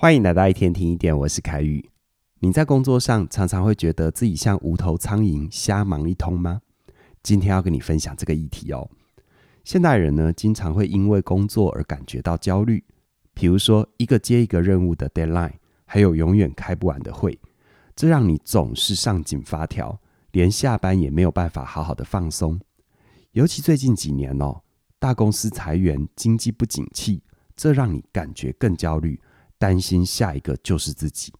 欢迎来到一天听一点，我是凯宇。你在工作上常常会觉得自己像无头苍蝇，瞎忙一通吗？今天要跟你分享这个议题哦。现代人呢，经常会因为工作而感觉到焦虑，比如说一个接一个任务的 deadline，还有永远开不完的会，这让你总是上紧发条，连下班也没有办法好好的放松。尤其最近几年哦，大公司裁员，经济不景气，这让你感觉更焦虑。担心下一个就是自己。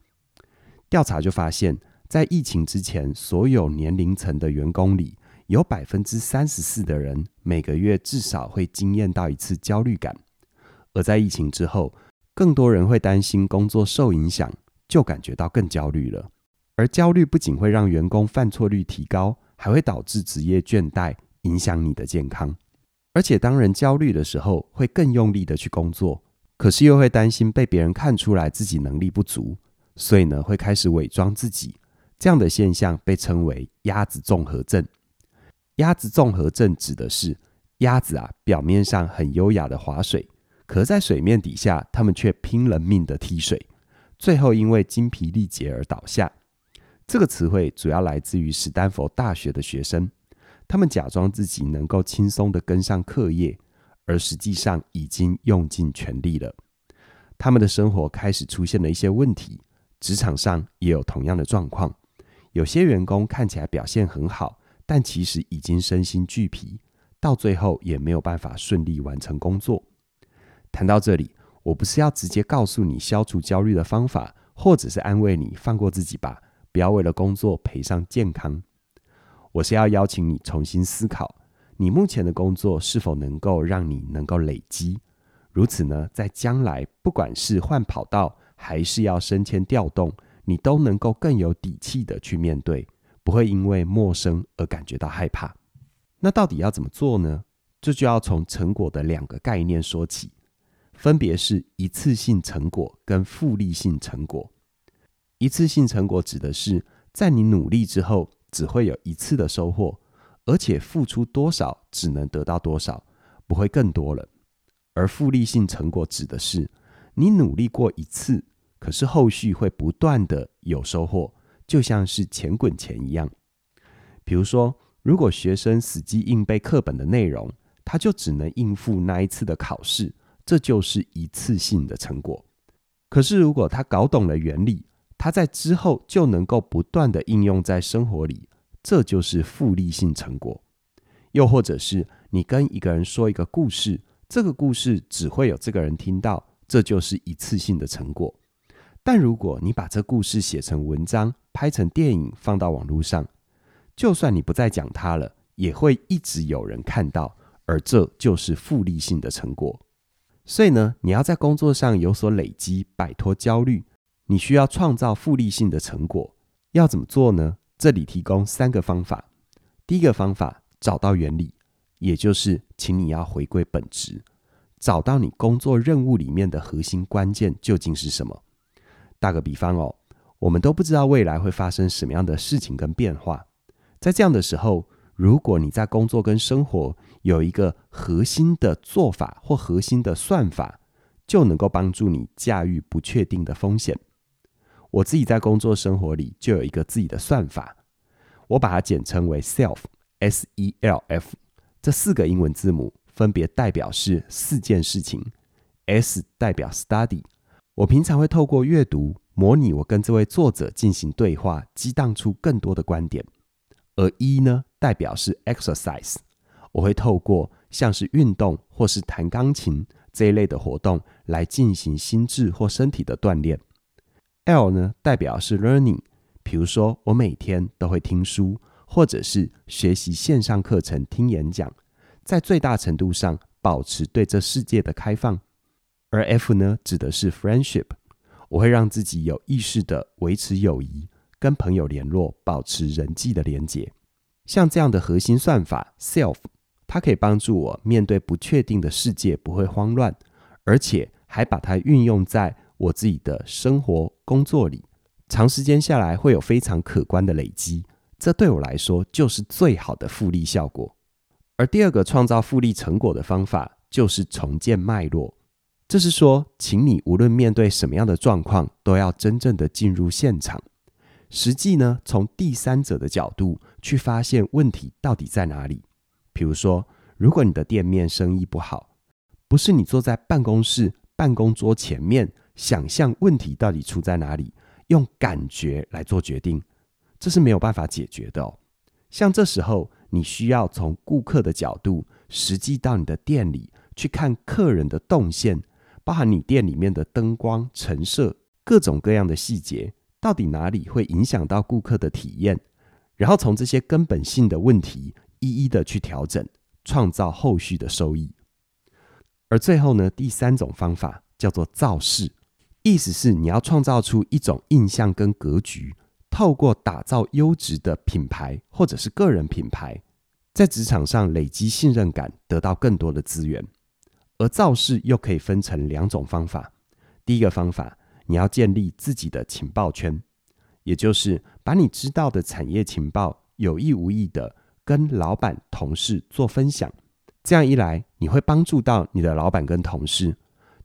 调查就发现，在疫情之前，所有年龄层的员工里，有百分之三十四的人每个月至少会经验到一次焦虑感；而在疫情之后，更多人会担心工作受影响，就感觉到更焦虑了。而焦虑不仅会让员工犯错率提高，还会导致职业倦怠，影响你的健康。而且，当人焦虑的时候，会更用力的去工作。可是又会担心被别人看出来自己能力不足，所以呢，会开始伪装自己。这样的现象被称为“鸭子综合症”。鸭子综合症指的是鸭子啊，表面上很优雅的划水，可在水面底下，它们却拼了命的踢水，最后因为精疲力竭而倒下。这个词汇主要来自于史丹佛大学的学生，他们假装自己能够轻松的跟上课业。而实际上已经用尽全力了，他们的生活开始出现了一些问题，职场上也有同样的状况。有些员工看起来表现很好，但其实已经身心俱疲，到最后也没有办法顺利完成工作。谈到这里，我不是要直接告诉你消除焦虑的方法，或者是安慰你放过自己吧，不要为了工作赔上健康。我是要邀请你重新思考。你目前的工作是否能够让你能够累积？如此呢，在将来不管是换跑道还是要升迁调动，你都能够更有底气的去面对，不会因为陌生而感觉到害怕。那到底要怎么做呢？这就要从成果的两个概念说起，分别是一次性成果跟复利性成果。一次性成果指的是在你努力之后，只会有一次的收获。而且付出多少只能得到多少，不会更多了。而复利性成果指的是你努力过一次，可是后续会不断的有收获，就像是钱滚钱一样。比如说，如果学生死记硬背课本的内容，他就只能应付那一次的考试，这就是一次性的成果。可是如果他搞懂了原理，他在之后就能够不断的应用在生活里。这就是复利性成果，又或者是你跟一个人说一个故事，这个故事只会有这个人听到，这就是一次性的成果。但如果你把这故事写成文章，拍成电影，放到网络上，就算你不再讲它了，也会一直有人看到，而这就是复利性的成果。所以呢，你要在工作上有所累积，摆脱焦虑，你需要创造复利性的成果。要怎么做呢？这里提供三个方法。第一个方法，找到原理，也就是，请你要回归本质，找到你工作任务里面的核心关键究竟是什么。打个比方哦，我们都不知道未来会发生什么样的事情跟变化。在这样的时候，如果你在工作跟生活有一个核心的做法或核心的算法，就能够帮助你驾驭不确定的风险。我自己在工作生活里就有一个自己的算法，我把它简称为 SELF，S-E-L-F，这四个英文字母分别代表是四件事情。S 代表 Study，我平常会透过阅读模拟我跟这位作者进行对话，激荡出更多的观点。而 E 呢，代表是 Exercise，我会透过像是运动或是弹钢琴这一类的活动来进行心智或身体的锻炼。L 呢，代表是 learning，比如说我每天都会听书，或者是学习线上课程、听演讲，在最大程度上保持对这世界的开放。而 F 呢，指的是 friendship，我会让自己有意识地维持友谊，跟朋友联络，保持人际的连结。像这样的核心算法 self，它可以帮助我面对不确定的世界不会慌乱，而且还把它运用在。我自己的生活工作里，长时间下来会有非常可观的累积，这对我来说就是最好的复利效果。而第二个创造复利成果的方法，就是重建脉络。这是说，请你无论面对什么样的状况，都要真正的进入现场，实际呢，从第三者的角度去发现问题到底在哪里。比如说，如果你的店面生意不好，不是你坐在办公室办公桌前面想象问题到底出在哪里，用感觉来做决定，这是没有办法解决的哦。像这时候，你需要从顾客的角度，实际到你的店里去看客人的动线，包含你店里面的灯光、陈设，各种各样的细节，到底哪里会影响到顾客的体验，然后从这些根本性的问题，一一的去调整，创造后续的收益。而最后呢，第三种方法叫做造势，意思是你要创造出一种印象跟格局，透过打造优质的品牌或者是个人品牌，在职场上累积信任感，得到更多的资源。而造势又可以分成两种方法，第一个方法，你要建立自己的情报圈，也就是把你知道的产业情报有意无意的跟老板、同事做分享。这样一来，你会帮助到你的老板跟同事。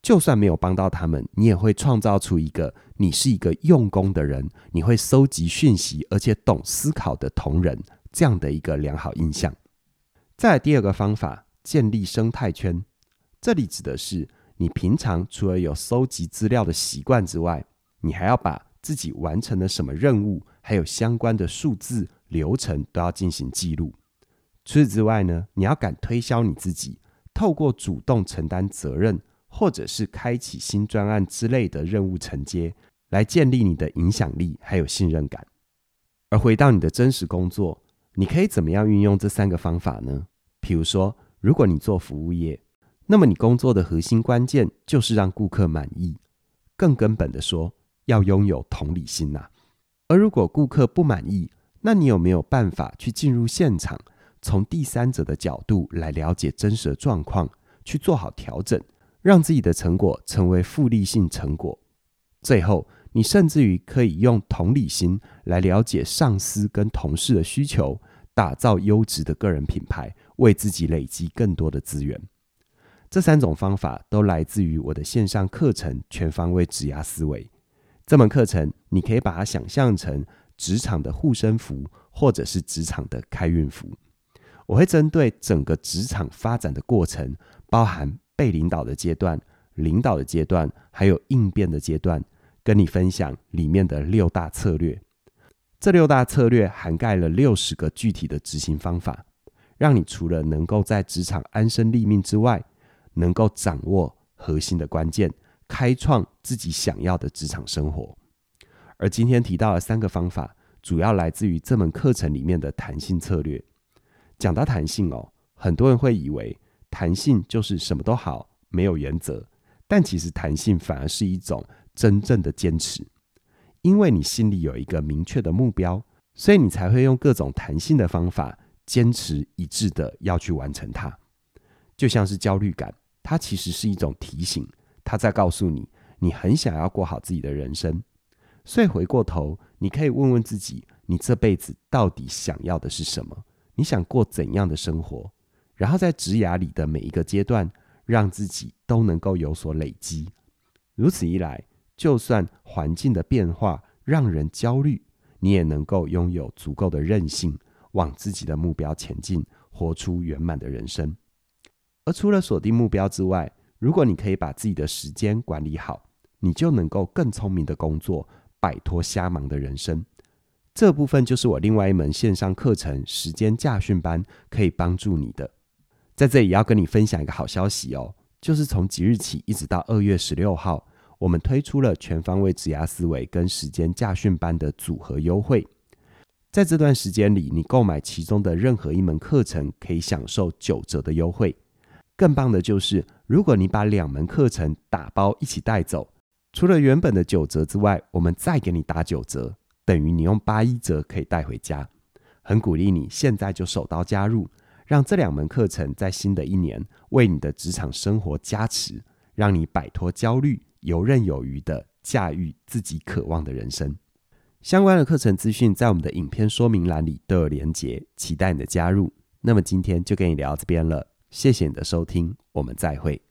就算没有帮到他们，你也会创造出一个你是一个用功的人，你会收集讯息，而且懂思考的同仁，这样的一个良好印象。再第二个方法，建立生态圈。这里指的是你平常除了有搜集资料的习惯之外，你还要把自己完成了什么任务，还有相关的数字流程都要进行记录。除此之外呢，你要敢推销你自己，透过主动承担责任，或者是开启新专案之类的任务承接，来建立你的影响力还有信任感。而回到你的真实工作，你可以怎么样运用这三个方法呢？比如说，如果你做服务业，那么你工作的核心关键就是让顾客满意。更根本的说，要拥有同理心呐、啊。而如果顾客不满意，那你有没有办法去进入现场？从第三者的角度来了解真实的状况，去做好调整，让自己的成果成为复利性成果。最后，你甚至于可以用同理心来了解上司跟同事的需求，打造优质的个人品牌，为自己累积更多的资源。这三种方法都来自于我的线上课程《全方位指压思维》。这门课程，你可以把它想象成职场的护身符，或者是职场的开运符。我会针对整个职场发展的过程，包含被领导的阶段、领导的阶段，还有应变的阶段，跟你分享里面的六大策略。这六大策略涵盖了六十个具体的执行方法，让你除了能够在职场安身立命之外，能够掌握核心的关键，开创自己想要的职场生活。而今天提到的三个方法，主要来自于这门课程里面的弹性策略。讲到弹性哦，很多人会以为弹性就是什么都好，没有原则。但其实弹性反而是一种真正的坚持，因为你心里有一个明确的目标，所以你才会用各种弹性的方法，坚持一致的要去完成它。就像是焦虑感，它其实是一种提醒，它在告诉你，你很想要过好自己的人生。所以回过头，你可以问问自己，你这辈子到底想要的是什么？你想过怎样的生活？然后在职涯里的每一个阶段，让自己都能够有所累积。如此一来，就算环境的变化让人焦虑，你也能够拥有足够的韧性，往自己的目标前进，活出圆满的人生。而除了锁定目标之外，如果你可以把自己的时间管理好，你就能够更聪明的工作，摆脱瞎忙的人生。这部分就是我另外一门线上课程——时间驾训班，可以帮助你的。在这里要跟你分享一个好消息哦，就是从即日起一直到二月十六号，我们推出了全方位职涯思维跟时间驾训班的组合优惠。在这段时间里，你购买其中的任何一门课程，可以享受九折的优惠。更棒的就是，如果你把两门课程打包一起带走，除了原本的九折之外，我们再给你打九折。等于你用八一折可以带回家，很鼓励你现在就手刀加入，让这两门课程在新的一年为你的职场生活加持，让你摆脱焦虑，游刃有余地驾驭自己渴望的人生。相关的课程资讯在我们的影片说明栏里都有连结，期待你的加入。那么今天就跟你聊到这边了，谢谢你的收听，我们再会。